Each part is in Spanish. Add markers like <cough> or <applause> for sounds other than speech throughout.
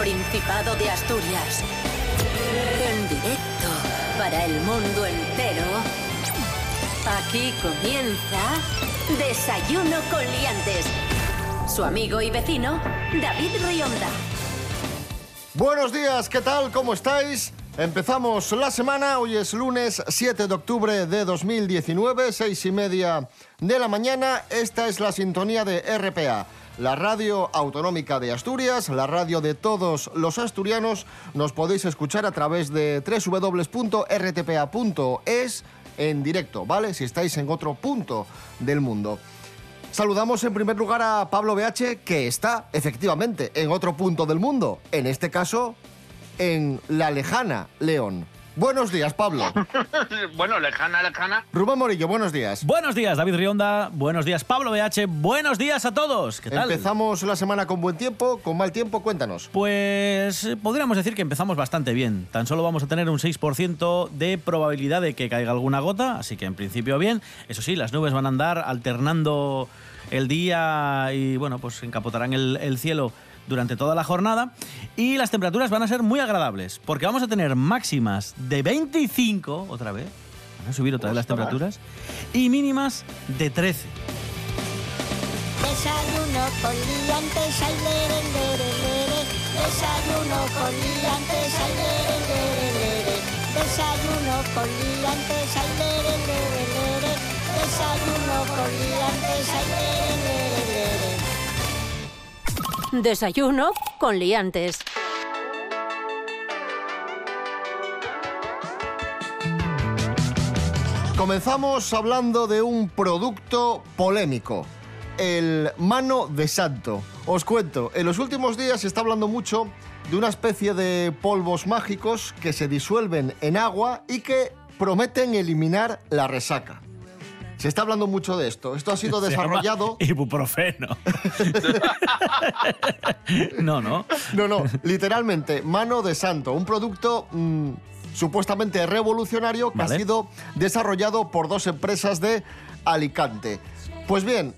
Principado de Asturias. En directo para el mundo entero. Aquí comienza Desayuno con Liantes. Su amigo y vecino, David Rionda. Buenos días, ¿qué tal? ¿Cómo estáis? Empezamos la semana, hoy es lunes 7 de octubre de 2019, seis y media de la mañana. Esta es la sintonía de RPA, la radio autonómica de Asturias, la radio de todos los asturianos. Nos podéis escuchar a través de www.rtpa.es en directo, ¿vale? Si estáis en otro punto del mundo. Saludamos en primer lugar a Pablo BH, que está efectivamente en otro punto del mundo, en este caso en la lejana León. Buenos días, Pablo. <laughs> bueno, lejana, lejana. Rubén Morillo, buenos días. Buenos días, David Rionda. Buenos días, Pablo BH. Buenos días a todos. ¿Qué tal? Empezamos la semana con buen tiempo, con mal tiempo, cuéntanos. Pues eh, podríamos decir que empezamos bastante bien. Tan solo vamos a tener un 6% de probabilidad de que caiga alguna gota, así que en principio bien. Eso sí, las nubes van a andar alternando el día y bueno, pues encapotarán el, el cielo durante toda la jornada y las temperaturas van a ser muy agradables porque vamos a tener máximas de 25 otra vez, van a subir otra vez las temperaturas y mínimas de 13. Desayuno con liantes, ay, lere, lere, lere. Desayuno con liantes, ay, lere, lere, lere. Desayuno con liantes, ay, lere, lere, lere. Desayuno con liantes, ay, lere, lere, lere. Desayuno con liantes. Comenzamos hablando de un producto polémico, el mano de santo. Os cuento, en los últimos días se está hablando mucho de una especie de polvos mágicos que se disuelven en agua y que prometen eliminar la resaca. Se está hablando mucho de esto. Esto ha sido <laughs> desarrollado... Ibuprofeno. <laughs> no, no. No, no, literalmente, mano de santo, un producto mm, supuestamente revolucionario que Vale. ha sido desarrollado por dos empresas de Alicante. Pues bien,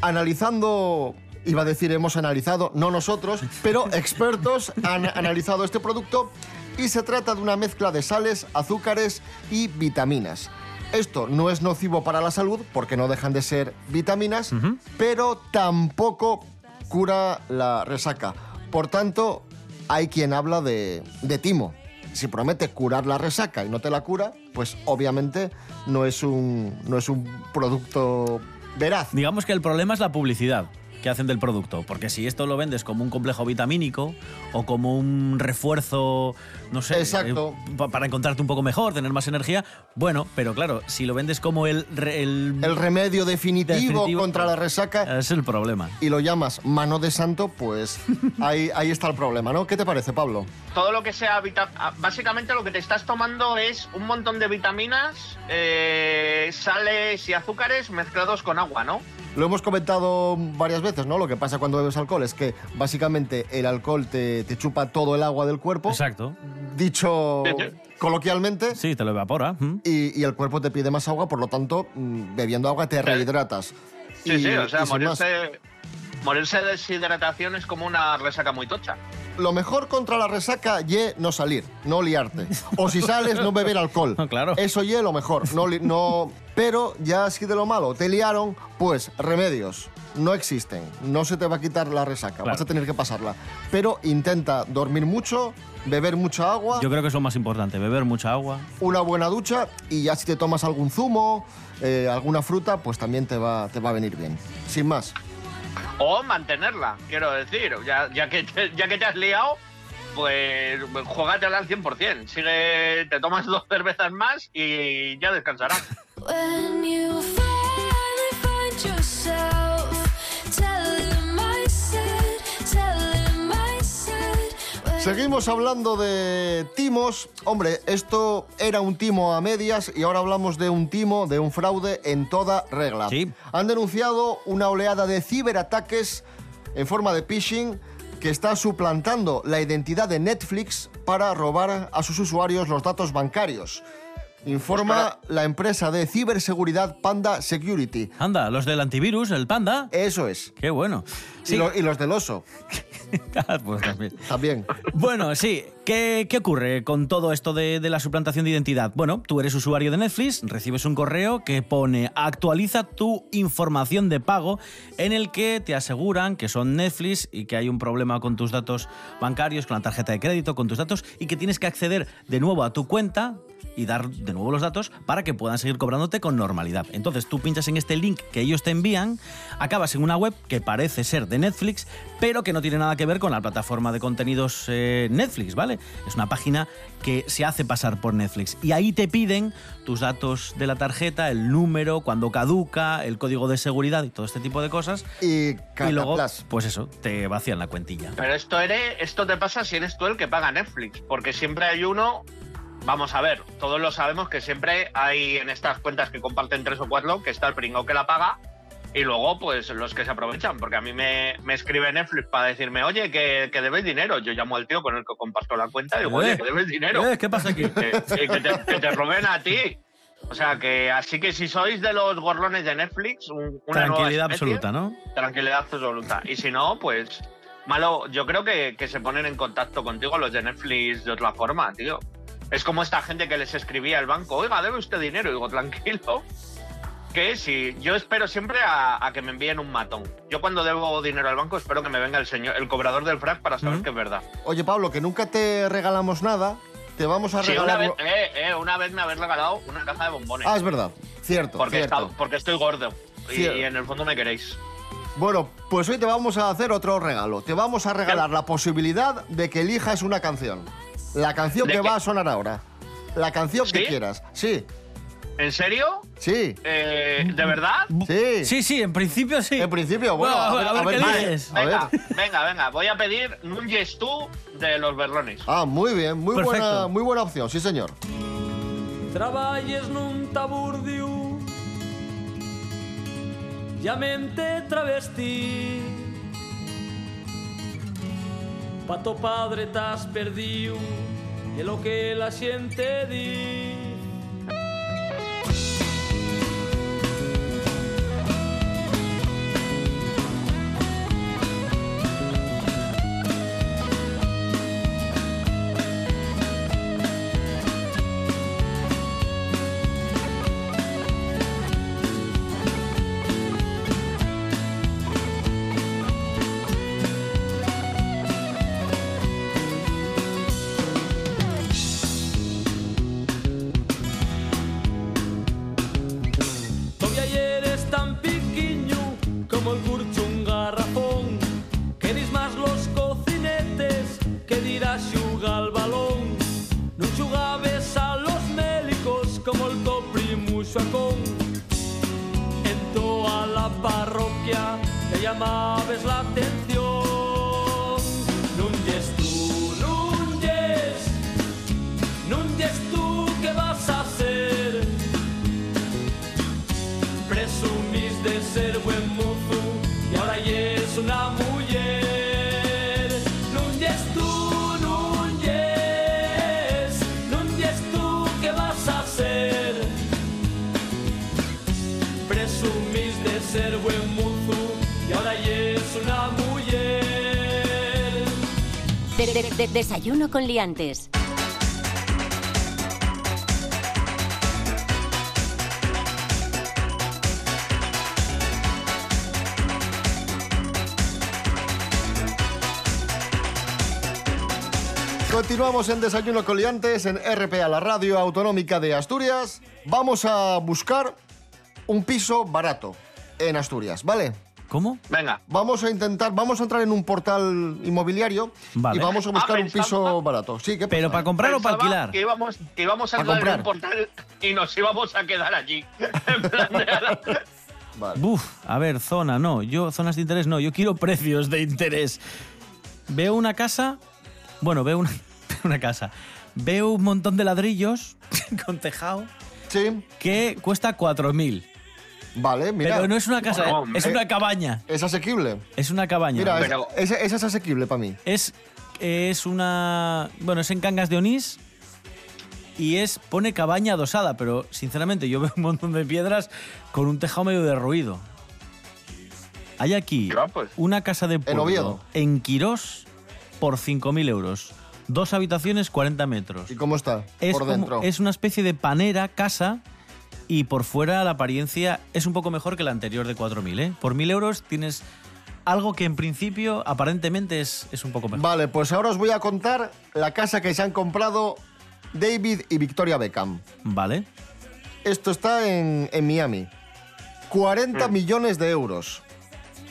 analizando, iba a decir hemos analizado, no nosotros, pero <laughs> expertos han analizado este producto y se trata de una mezcla de sales, azúcares y vitaminas. Esto no es nocivo para la salud porque no dejan de ser vitaminas, pero tampoco cura la resaca. Por tanto, hay quien habla de, de timo. Si promete curar la resaca y no te la cura, pues obviamente no es un, no es un producto veraz. Digamos que el problema es la publicidad que hacen del producto, porque si esto lo vendes como un complejo vitamínico o como un refuerzo, no sé, Exacto. eh, pa- para encontrarte un poco mejor, tener más energía, bueno, pero claro, si lo vendes como el el, El remedio definitivo, Definitivo, contra la resaca es el problema. y lo llamas mano de santo, pues ahí, ahí está el problema, ¿no? ¿Qué te parece, Pablo? Todo lo que sea vita- ah, Básicamente lo que te estás tomando es un montón de vitaminas, eh, sales y azúcares mezclados con agua, ¿no? Lo hemos comentado varias veces, ¿no? Lo que pasa cuando bebes alcohol es que básicamente el alcohol te, te chupa todo el agua del cuerpo, Exacto. dicho coloquialmente, Sí, te lo evapora. ¿m? y, y el cuerpo te pide más agua, por lo tanto, mm, bebiendo agua te rehidratas. Sí, Y- sí, o sea, más. Morirse, de deshidratación es como una resaca muy tocha. Lo mejor contra la resaca ye no salir, no liarte. O si sales, no beber alcohol. <laughs> No, claro. Eso ye lo mejor. No, li- no... Pero ya así de lo malo, te liaron, pues remedios. No existen. No se te va a quitar la resaca. Claro. Vas a tener que pasarla. Pero intenta dormir mucho, beber mucha agua, Yo creo que es lo más importante, beber mucha agua. una buena ducha y ya si te tomas algún zumo, eh, alguna fruta, pues también te va, te va a venir bien. Sin más. O mantenerla, quiero decir. Ya, ya, que, ya que te has liado, pues juégatela al 100%. Sigue, te tomas dos cervezas más y ya descansarás. Seguimos hablando de timos. Hombre, esto era un timo a medias y ahora hablamos de un timo, de un fraude en toda regla. Sí. Han denunciado una oleada de ciberataques en forma de phishing que está suplantando la identidad de Netflix para robar a sus usuarios los datos bancarios. Informa la empresa de ciberseguridad Panda Security. Anda, los del antivirus, el panda. Eso es. Qué bueno. Y, Sí, lo- y los del oso, <laughs> pues también. también. Bueno, sí. ¿Qué, qué ocurre con todo esto de, de la suplantación de identidad? Bueno, tú eres usuario de Netflix, recibes un correo que pone actualiza tu información de pago en el que te aseguran que son Netflix y que hay un problema con tus datos bancarios, con la tarjeta de crédito, con tus datos y que tienes que acceder de nuevo a tu cuenta y dar de nuevo los datos para que puedan seguir cobrándote con normalidad. Entonces tú pinchas en este link que ellos te envían, acabas en una web que parece ser de Netflix, pero que no tiene nada que ver con la plataforma de contenidos eh, Netflix, ¿vale? Es una página que se hace pasar por Netflix y ahí te piden tus datos de la tarjeta, el número, cuando caduca, el código de seguridad y todo este tipo de cosas. Y Y luego, pues eso, te vacían la cuentilla. Pero esto, eres, esto te pasa si eres tú el que paga Netflix, porque siempre hay uno. Vamos a ver, todos lo sabemos que siempre hay en estas cuentas que comparten tres o cuatro que está el pringao que la paga y luego pues los que se aprovechan, porque a mí me, me escribe Netflix para decirme, oye, que, que debes dinero. Yo llamo al tío con el que comparto la cuenta y digo, Eh, oye, que debes dinero. Eh, ¿Qué pasa aquí? que, que te, que te roben a ti. O sea que así que si sois de los gorlones de Netflix, un- una nueva Tranquilidad especie, absoluta, ¿no? Tranquilidad absoluta. Y si no, pues malo, yo creo que, que se ponen en contacto contigo los de Netflix de otra forma, tío. Es como esta gente que les escribía al banco, oiga, debe usted dinero. Y digo, tranquilo. Que si yo espero siempre a, a que me envíen un matón. Yo cuando debo dinero al banco espero que me venga el señor, el cobrador del frac para saber Ujú. que es verdad. Oye, Pablo, que nunca te regalamos nada, te vamos a Sí, una regalar... vez, eh, eh, una vez me habéis regalado una caja de bombones. Ah, es verdad. Cierto, porque, cierto. está- porque estoy gordo. Y en el fondo me queréis. Bueno, pues hoy te vamos a hacer otro regalo. Te vamos a regalar la posibilidad de que elijas una canción. La canción ¿De que va a sonar ahora. La canción que quieras. Sí, ¿En serio? sí, Eh, ¿De verdad? sí. Sí, sí, en principio sí. En principio, bueno, Bueno, a ver, a ver, qué vale. eliges. A Venga, ver. venga, venga. Voy a pedir yes tú de los berlones. Ah, muy bien, muy buena, muy buena opción, sí señor. Traballes nun taburdio Llamente travesti Pato padre t'has perdido. E lo que la xente di parroquia te llamabes la atención De- de- de- desayuno con liantes. Continuamos en Desayuno Coliantes en RPA, la radio autonómica de Asturias. Vamos a buscar un piso barato en Asturias, ¿vale? ¿Cómo? Venga. Vamos a intentar, vamos a entrar en un portal inmobiliario Vale. y vamos a buscar Ah, un piso barato. Sí, ¿qué ¿Pero para comprar o para alquilar? Que íbamos, que íbamos a A entrar en un portal y nos íbamos a quedar allí. <laughs> En plan de- Vale. Buf, a ver, zona, no. Yo, zonas de interés, no. Yo quiero <laughs> precios de interés. Veo una casa. Bueno, veo una, <laughs> una casa. Veo un montón de ladrillos con tejado Sí, que cuesta 4.000. vale, mira. Pero no es una casa, Bueno, es eh, una cabaña. Es asequible. Es una cabaña. Mira, es- Pero- esa, esa es asequible para mí. Es, es una. Bueno, es en Cangas de Onís. y es pone cabaña adosada, pero sinceramente yo <laughs> veo un montón de piedras con un tejado medio derruido. Hay aquí pues. una casa de pueblo en Quirós por 5.000 euros. Dos habitaciones, 40 metros. ¿Y cómo está? Es, por como- dentro. es una especie de panera, casa, y por fuera la apariencia es un poco mejor que la anterior de 4.000. ¿eh? Por 1.000 euros tienes algo que en principio aparentemente es, es un poco mejor. Vale, pues ahora os voy a contar la casa que se han comprado David y Victoria Beckham. Vale. Esto está en, en Miami. 40 millones de euros.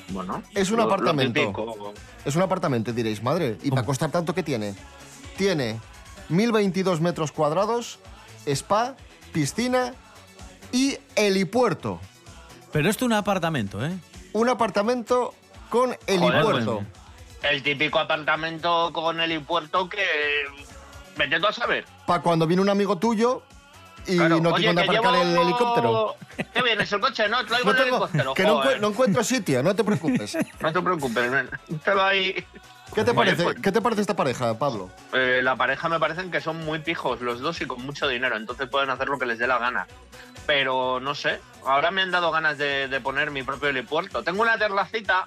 Bueno. Es un lo- lo apartamento. típico. Es un apartamento, diréis, madre. ¿Y para costar tanto que tiene? Tiene 1022 metros cuadrados, spa, piscina y helipuerto. Pero esto es un apartamento, ¿eh? Un apartamento con Joder, helipuerto. pues, El típico apartamento con helipuerto que. Vete tú a saber. Para cuando viene un amigo tuyo y Claro, no oye, tiene dónde que aparcar el helicóptero. ¿Qué vienes? ¿El coche? No, traigo No el tengo- helicóptero. que no, joder. encu- no encuentro sitio, no te preocupes. <laughs> No te preocupes. Te va ahí. ¿Qué te Oye, parece? pues- ¿Qué te parece esta pareja, Pablo? Eh, la pareja me parecen que son muy pijos los dos y con mucho dinero, entonces pueden hacer lo que les dé la gana. Pero no sé, ahora me han dado ganas de, de poner mi propio helipuerto. Tengo una terracita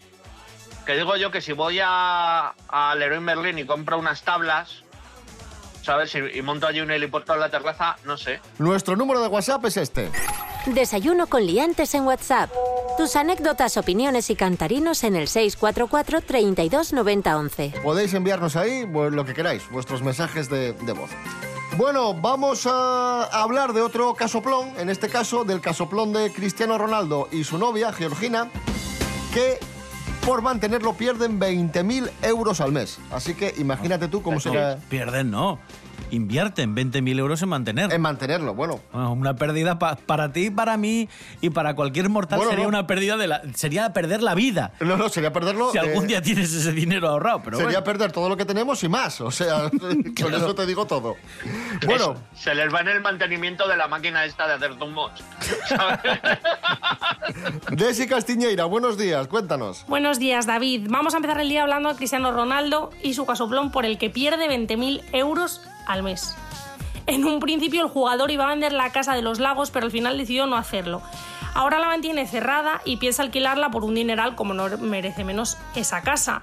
que digo yo que si voy a, a Leroy Merlin y compro unas tablas, ¿sabes? Y, y monto allí un helipuerto en la terraza, no sé. Nuestro número de WhatsApp es este. Desayuno con liantes en WhatsApp. Tus anécdotas, opiniones y cantarinos en el 644 32 90 11. Podéis enviarnos ahí pues, lo que queráis, vuestros mensajes de, de voz. Bueno, vamos a hablar de otro casoplón, en este caso del casoplón de Cristiano Ronaldo y su novia, Georgina, que por mantenerlo pierden 20.000 euros al mes. Así que imagínate tú cómo será Pierden, no. Invierten 20.000 euros en mantener. en mantenerlo. Bueno, Bueno, Una pérdida pa- para ti, para mí y para cualquier mortal Bueno, sería no. una pérdida de la. Sería perder la vida. no, no, sería perderlo. Si eh, algún día tienes ese dinero ahorrado, pero sería bueno. perder todo lo que tenemos y más. O sea, <laughs> con eso te digo todo. Bueno, Es- se les va en el mantenimiento de la máquina esta de hacer. ¿sabes? <laughs> Desi Castiñeira, buenos días, cuéntanos. Buenos días, David. Vamos a empezar el día hablando de Cristiano Ronaldo y su casoplón por el que pierde 20.000 euros al mes. En un principio el jugador iba a vender la casa de los lagos, pero al final decidió no hacerlo. Ahora la mantiene cerrada y piensa alquilarla por un dineral como no merece menos esa casa.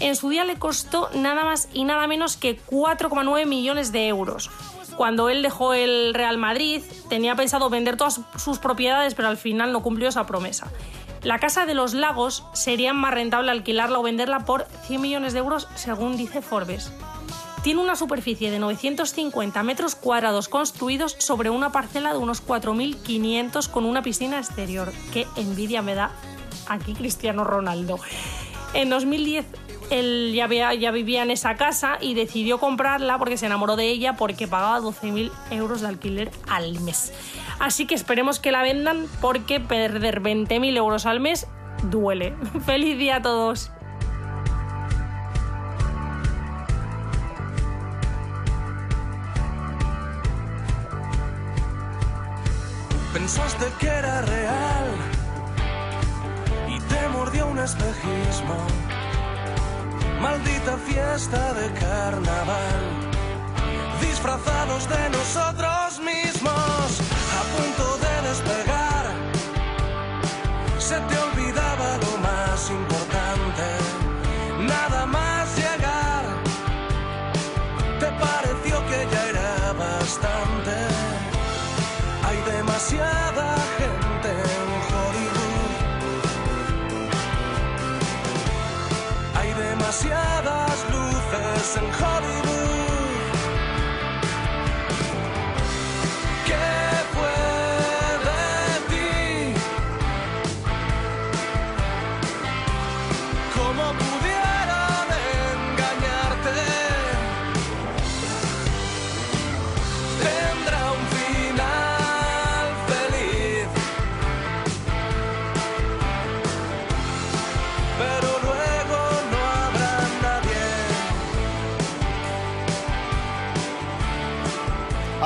En su día le costó nada más y nada menos que 4,9 millones de euros. Cuando él dejó el Real Madrid, tenía pensado vender todas sus propiedades, pero al final no cumplió esa promesa. La casa de los lagos sería más rentable alquilarla o venderla por 100 millones de euros, según dice Forbes. Tiene una superficie de 950 metros cuadrados construidos sobre una parcela de unos 4.500 con una piscina exterior. Qué envidia me da aquí Cristiano Ronaldo. En 2010 él ya, había- ya vivía en esa casa y decidió comprarla porque se enamoró de ella porque pagaba 12.000 euros de alquiler al mes. Así que esperemos que la vendan porque perder 20.000 euros al mes duele. <laughs> ¡Feliz día a todos! Pensaste que era real y te mordió un espejismo. Maldita fiesta de carnaval, disfrazados de nosotros mismos, a punto de despegar. Se te olvidaba luces en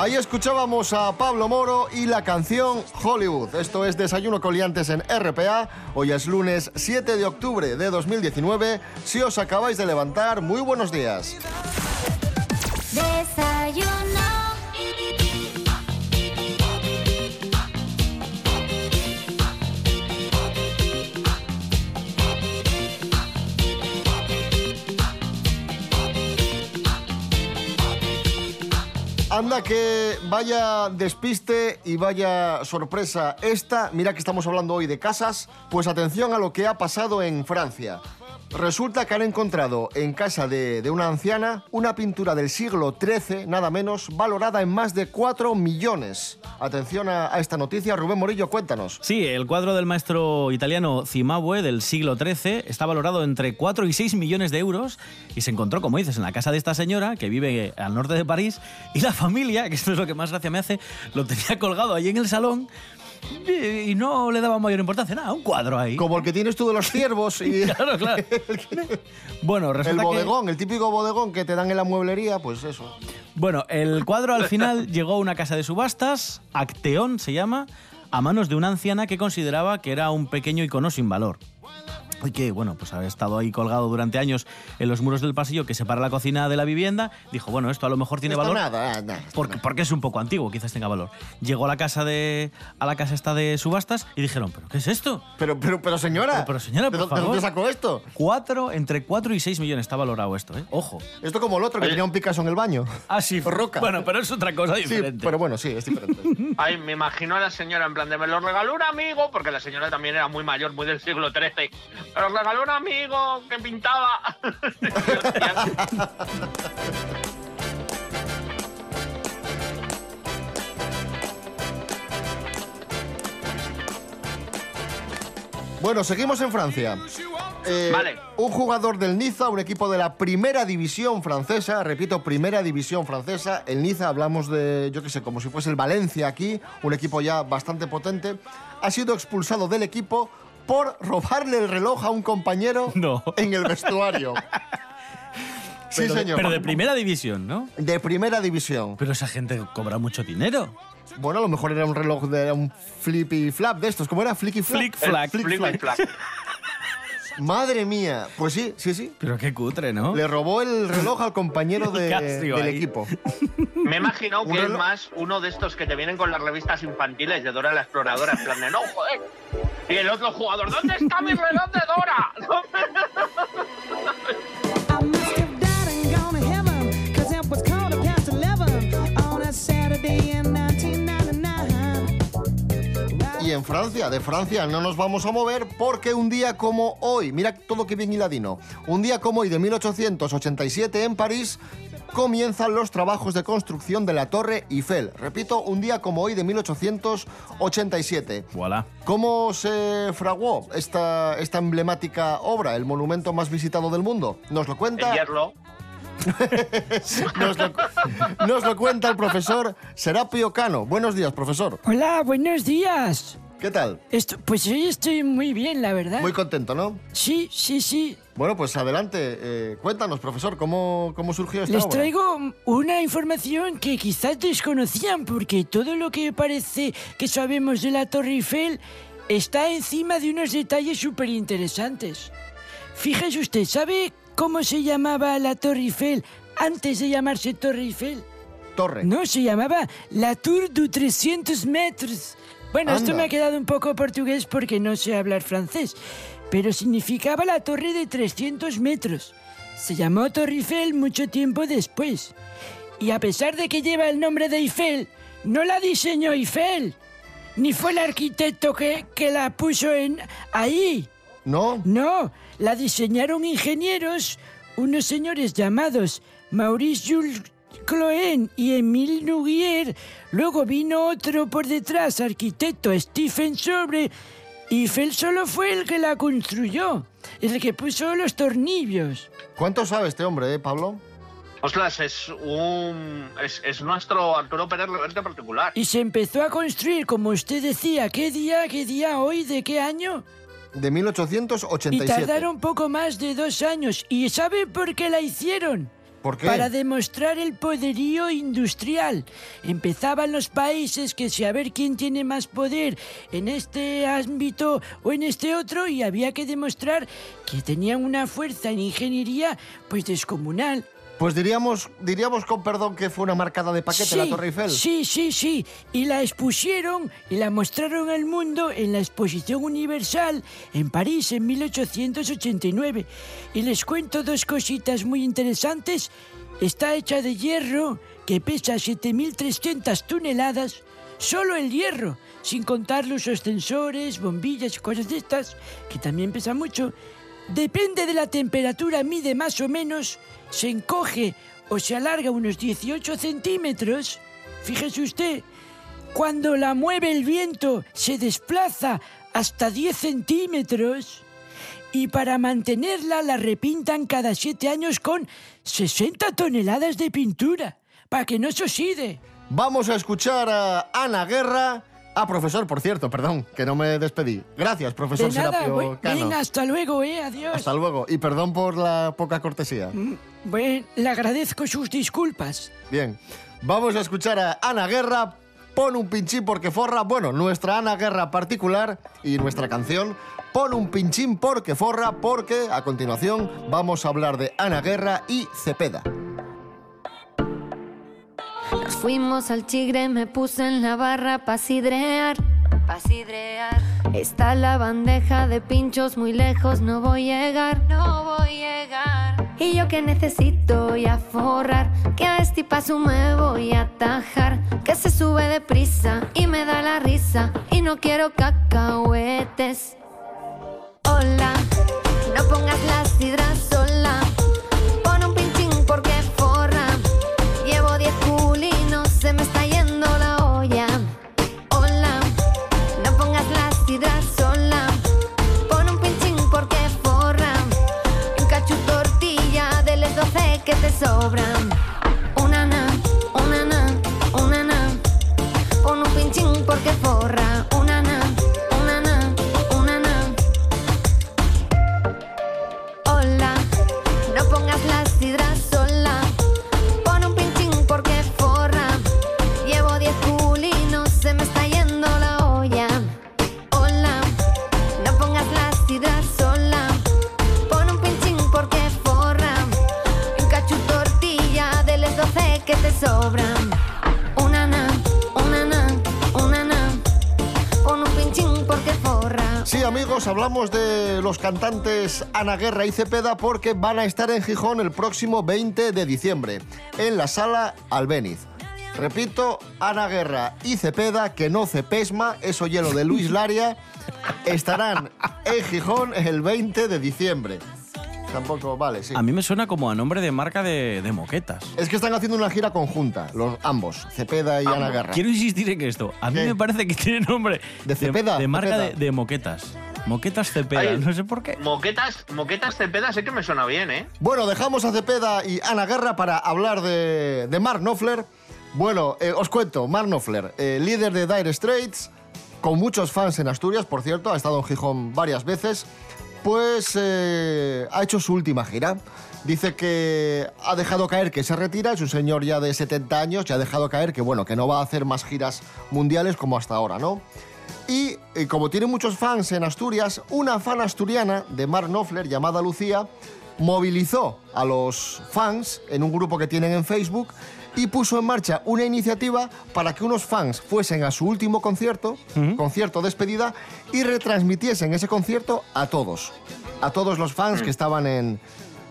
Ahí escuchábamos a Pablo Moro y la canción Hollywood. Esto es Desayuno Coliantes en RPA. Hoy es lunes 7 de octubre de 2019. Si os acabáis de levantar, muy buenos días. Anda que vaya despiste y vaya sorpresa esta. Mira que estamos hablando hoy de casas. Pues atención a lo que ha pasado en Francia. Resulta que han encontrado en casa de, de una anciana una pintura del siglo XIII, nada menos, valorada en más de 4 millones. Atención a, esta noticia. Rubén Morillo, cuéntanos. Sí, el cuadro del maestro italiano Cimabue del siglo XIII está valorado entre 4 y 6 millones de euros y se encontró, como dices, en la casa de esta señora que vive al norte de París y la familia, <laughs> que esto es lo que más gracia me hace, lo tenía colgado ahí en el salón y no le daba mayor importancia. Nada, un cuadro ahí. Como el que tienes tú de los ciervos y <laughs> Claro, claro. <laughs> Bueno, el resulta que... bodegón, el típico bodegón que te dan en la mueblería, pues eso. Bueno, el cuadro al final <laughs> llegó a una casa de subastas, Acteón se llama, a manos de una anciana que consideraba que era un pequeño icono sin valor. Y que, bueno, pues había estado ahí colgado durante años en los muros del pasillo que separa la cocina de la vivienda. Dijo, bueno, esto a lo mejor tiene Esto valor. nada, nada. Porque, porque es un poco antiguo, quizás tenga valor. Llegó a la casa de a la casa esta de subastas y dijeron, ¿pero qué es esto? Pero, pero, pero señora. Pero, pero, señora, ¿de, por favor. dónde sacó esto? Cuatro, entre 4 y 6 millones está valorado esto, ¿eh? Ojo. Esto como el otro que Oye. tenía un Picasso en el baño. Ah, sí. <laughs> Roca. Bueno, pero es otra cosa Sí, diferente. pero bueno, sí, es diferente. <laughs> Ay, me imagino a la señora en plan de me lo regaló un amigo, porque la señora también era muy mayor, muy del siglo XIII. Me lo regaló un amigo que pintaba. <laughs> Bueno, seguimos en Francia. Eh, Vale. Un jugador del Niza, un equipo de la primera división francesa, repito, primera división francesa. El Niza, hablamos de, yo qué sé, como si fuese el Valencia aquí, un equipo ya bastante potente, ha sido expulsado del equipo por robarle el reloj a un compañero <laughs> No. en el vestuario. <laughs> sí, Pero señor. Pero de primera división, ¿no? De primera división. Pero esa gente cobra mucho dinero. Bueno, a lo mejor era un reloj de era un flippy flap de estos. ¿Cómo era? Flicky flap. Flick flack. Flick Flick flack. <laughs> Madre mía. Pues sí, sí, sí. Pero qué cutre, ¿no? Le robó el reloj al compañero <laughs> de- Casio del ahí. equipo. <laughs> Me imagino Un que es reloj- más uno de estos que te vienen con las revistas infantiles de Dora la Exploradora, en plan de no, joder. Y el otro jugador, ¿dónde está mi reloj de Dora? <laughs> en Francia, de Francia no nos vamos a mover porque un día como hoy, mira todo que bien hiladino, un día como hoy de 1887 en París comienzan los trabajos de construcción de la Torre Eiffel. Repito, un día como hoy de 1887. Voilà. ¿Cómo se fraguó esta, esta emblemática obra, el monumento más visitado del mundo? Nos lo cuenta, <laughs> nos lo, nos lo cuenta el profesor Serapio Cano. Buenos días, profesor. Hola, buenos días. ¿Qué tal? Esto, pues hoy estoy muy bien, la verdad. Muy contento, ¿no? Sí, sí, sí. Bueno, pues adelante. eh, cuéntanos, profesor, ¿cómo, cómo surgió esta Les obra? traigo una información que quizás desconocían porque todo lo que parece que sabemos de la Torre Eiffel está encima de unos detalles súper interesantes. Fíjese usted, ¿sabe cómo se llamaba la Torre Eiffel antes de llamarse Torre Eiffel? Torre. No, se llamaba la Tour du 300 metros. Bueno, esto me ha quedado un poco portugués porque no sé hablar francés, pero significaba la torre de 300 metros. Se llamó Torre Eiffel mucho tiempo después. Y a pesar de que lleva el nombre de Eiffel, no la diseñó Eiffel, ni fue el arquitecto que, que la puso en ahí. ¿No? No, la diseñaron ingenieros, unos señores llamados Maurice Jules Cloen y Emile Nouguier. Luego vino otro por detrás, arquitecto Stephen Sobre. Y Eiffel solo fue el que la construyó, el que puso los tornillos. ¿Cuánto sabe este hombre, eh, Pablo? Ostras, es un. Es, es nuestro Arturo Pérez Reverte particular. Y se empezó a construir, como usted decía, ¿qué día, qué día hoy, de qué año? De Y 1887. tardaron poco más de dos años. ¿Y sabe por qué la hicieron? Para demostrar el poderío industrial. Empezaban los países que si a ver quién tiene más poder en este ámbito o en este otro y había que demostrar que tenían una fuerza en ingeniería pues descomunal. Pues diríamos, diríamos con perdón que fue una marcada de paquete la Torre Eiffel. Sí, sí, sí. Y la expusieron y la mostraron al mundo en la Exposición Universal en París en 1889. Y les cuento dos cositas muy interesantes. Está hecha de hierro que pesa 7.300 toneladas, solo el hierro, sin contar los ascensores, bombillas y cosas de estas, que también pesan mucho, depende de la temperatura, mide más o menos, se encoge o se alarga unos 18 centímetros. Fíjese usted, cuando la mueve el viento se desplaza hasta 10 centímetros y para mantenerla la repintan cada 7 años con 60 toneladas de pintura, para que no se oxide. Vamos a escuchar a Ana Guerra. Ah, profesor, por cierto, perdón, que no me despedí. Gracias, profesor De nada, Serapio bu- Cano. venga, hasta luego, eh, adiós. Hasta luego. Y perdón por la poca cortesía. Bueno, le agradezco sus disculpas. Bien. Vamos a escuchar a Ana Guerra. Pon un pinchín porque forra. Bueno, nuestra Ana Guerra particular y nuestra canción. Pon un pinchín porque forra, porque a continuación vamos a hablar de Ana Guerra y Cepeda. Nos fuimos al chigre, me puse en la barra pa' sidrear. Está la bandeja de pinchos muy lejos, no voy a llegar. No voy a llegar. Y yo que necesito y a forrar, que a este paso me voy a atajar. Que se sube deprisa y me da la risa. Y no quiero cacahuetes. Hola, no pongas la sidra sobran. Una na, una na, una na. Pon un pinchín porque forra. Sí, amigos, hablamos de los cantantes Ana Guerra y Cepeda porque van a estar en Gijón el próximo 20 de diciembre, en la sala Albéniz. Repito, Ana Guerra y Cepeda, que no cepesma, eso hielo de Luis Laria, estarán en Gijón el 20 de diciembre. Tampoco, vale, sí. A mí me suena como a nombre de marca de, de moquetas. Es que están haciendo una gira conjunta, los ambos, Cepeda y Ana Guerra. Quiero insistir en esto. A mí ¿Qué? me parece que tiene nombre ¿De Cepeda? de, marca Cepeda. de, de moquetas. Moquetas Cepeda, Ay. no sé por qué. Moquetas, moquetas Cepeda sé que me suena bien, ¿eh? Bueno, dejamos a Cepeda y Ana Guerra para hablar de, de Mark Knopfler. Bueno, eh, os cuento, Mark Knopfler, eh, líder de Dire Straits, con muchos fans en Asturias, por cierto, ha estado en Gijón varias veces, pues eh, ha hecho su última gira. Dice que ha dejado caer que se retira, es un señor ya de 70 años, y ha dejado caer que, bueno, que no va a hacer más giras mundiales como hasta ahora, ¿no? Y eh, como tiene muchos fans en Asturias, una fan asturiana de Mark Knopfler llamada Lucía movilizó a los fans en un grupo que tienen en Facebook y puso en marcha una iniciativa para que unos fans fuesen a su último concierto, concierto despedida, y retransmitiesen ese concierto a todos. A todos los fans que estaban en,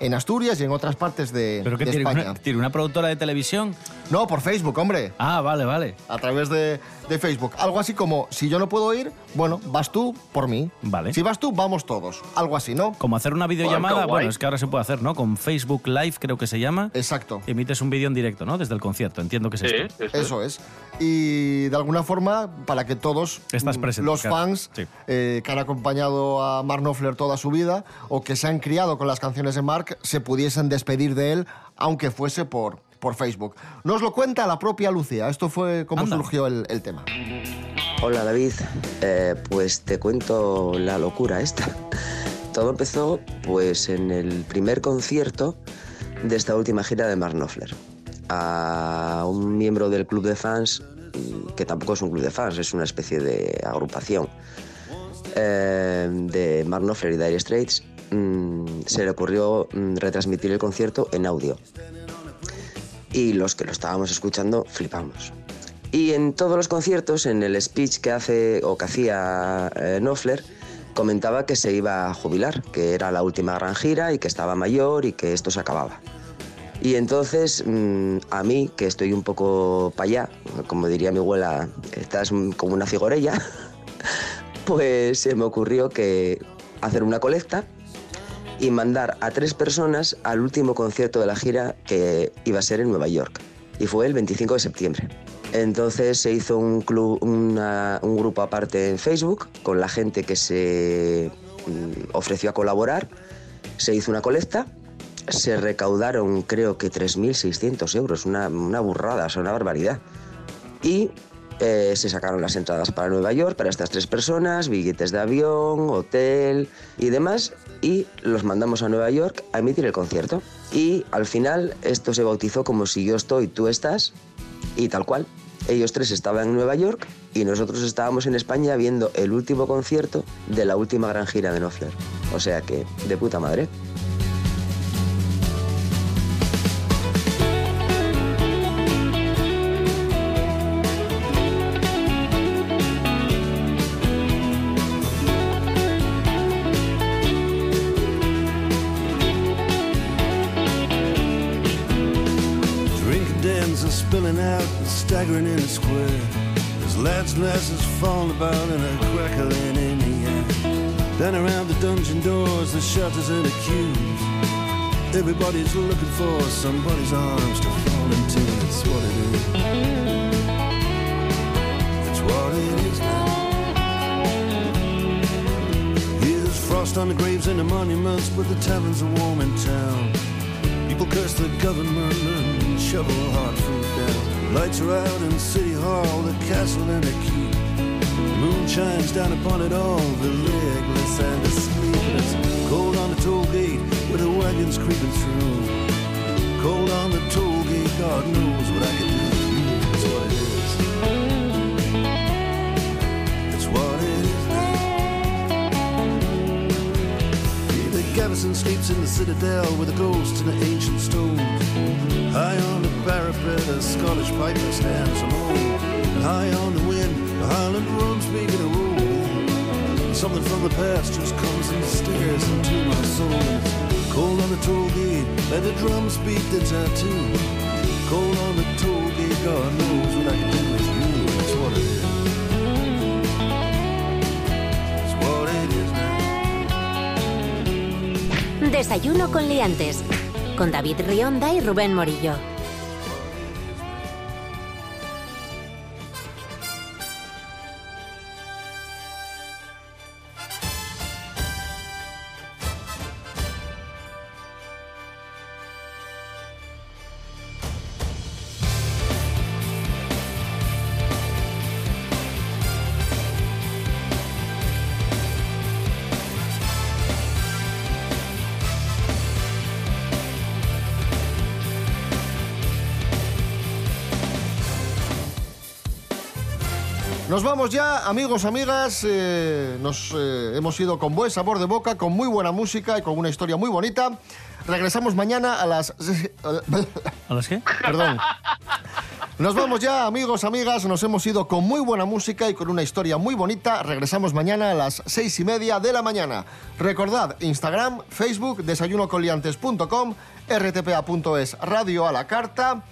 en Asturias y en otras partes de, ¿Pero qué de tiene España. una, tiene una productora de televisión? No, por Facebook, hombre. Ah, vale, vale. A través de, de Facebook. Algo así como, si yo no puedo ir, bueno, vas tú por mí. Vale. Si vas tú, vamos todos. Algo así, ¿no? Como hacer una videollamada, bueno, es que ahora se puede hacer, ¿no? Con Facebook Live, creo que se llama. Exacto. Emites un vídeo en directo, ¿no? Desde el concierto, entiendo que es Sí, esto. eso es. Eso es. Y de alguna forma, para que todos Estás mm, presente, los claro. fans Sí. eh, que han acompañado a Mark Knopfler toda su vida o que se han criado con las canciones de Mark se pudiesen despedir de él, aunque fuese por, por Facebook. Nos lo cuenta la propia Lucía. Esto fue como Anda. surgió el, el tema. Hola David, Eh, pues te cuento la locura esta. Todo empezó pues en el primer concierto de esta última gira de Mark Knopfler. A un miembro del club de fans, que tampoco es un club de fans, es una especie de agrupación eh, de Mark Knopfler y Dire Straits, mm, se le ocurrió mm, retransmitir el concierto en audio. Y los que lo estábamos escuchando flipamos. Y en todos los conciertos, en el speech que hace o que hacía eh, Knopfler, comentaba que se iba a jubilar, que era la última gran gira y que estaba mayor y que esto se acababa. Y entonces, mm, a mí, que estoy un poco para allá, como diría mi abuela, estás como una figorella, <laughs> pues se me ocurrió que hacer una colecta y mandar a tres personas al último concierto de la gira que iba a ser en Nueva York. Y fue el 25 de septiembre. Entonces se hizo un, club, una- un grupo aparte en Facebook con la gente que se mm, ofreció a colaborar. Se hizo una colecta. Se recaudaron creo que 3.600 euros, una, una burrada, o sea, una barbaridad. Y eh, se sacaron las entradas para Nueva York para estas tres personas, billetes de avión, hotel y demás, y los mandamos a Nueva York a emitir el concierto. Y al final esto se bautizó como si yo estoy, tú estás, y tal cual. Ellos tres estaban en Nueva York y nosotros estábamos en España viendo el último concierto de la última gran gira de Knopfler. O sea que, de puta madre. There's lads and lasses falling about and a crackling in the air. Down around the dungeon doors, the shutters and the queues. Everybody's looking for somebody's arms to fall into. It's what it is. It's what it is now. Here's frost on the graves and the monuments, but the taverns are warm in town. People curse the government and shovel hard food. Lights are out in City Hall, the castle and the keep. The moon shines down upon it all, the legless and the sleepless. Cold on the toll gate with the wagons creeping through. Cold on the toll gate, God knows what I can do. It's what it is. It's what it is now. The garrison sleeps in the citadel with a ghost in the ancient stones. High on parapet, a Scottish piper stands alone. And high on the wind, the Highland drums begin to roll. Something from the past just comes and stares into my soul. Cold on the toll gate, let the drums beat the tattoo. Cold on the toll gate, God knows what I can do with you. That's. It's what it is now. Desayuno con liantes. Con David Rionda y Rubén Morillo. Nos vamos ya, amigos, amigas. eh, nos eh, hemos ido con buen sabor de boca, con muy buena música y con una historia muy bonita. Regresamos mañana a las... <laughs> ¿A las qué? Perdón. Nos vamos ya, amigos, amigas. Nos hemos ido con muy buena música y con una historia muy bonita. Regresamos mañana a las seis y media de la mañana. Recordad, Instagram, Facebook, desayunocoliantes.com, rtpa.es, radio a la carta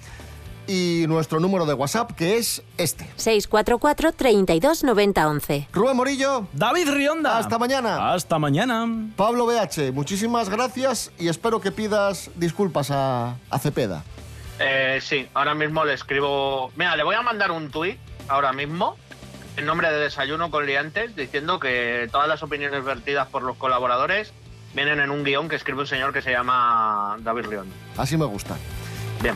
y nuestro número de WhatsApp que es este. 644 32 90 11. Rubén Morillo. David Rionda. Hasta mañana. Hasta mañana. Pablo BH, muchísimas gracias y espero que pidas disculpas a, a Cepeda. Eh, sí, ahora mismo le escribo. Mira, le voy a mandar un tuit ahora mismo en nombre de Desayuno con Liantes diciendo que todas las opiniones vertidas por los colaboradores vienen en un guion que escribe un señor que se llama David Rion. Así me gusta. Bien.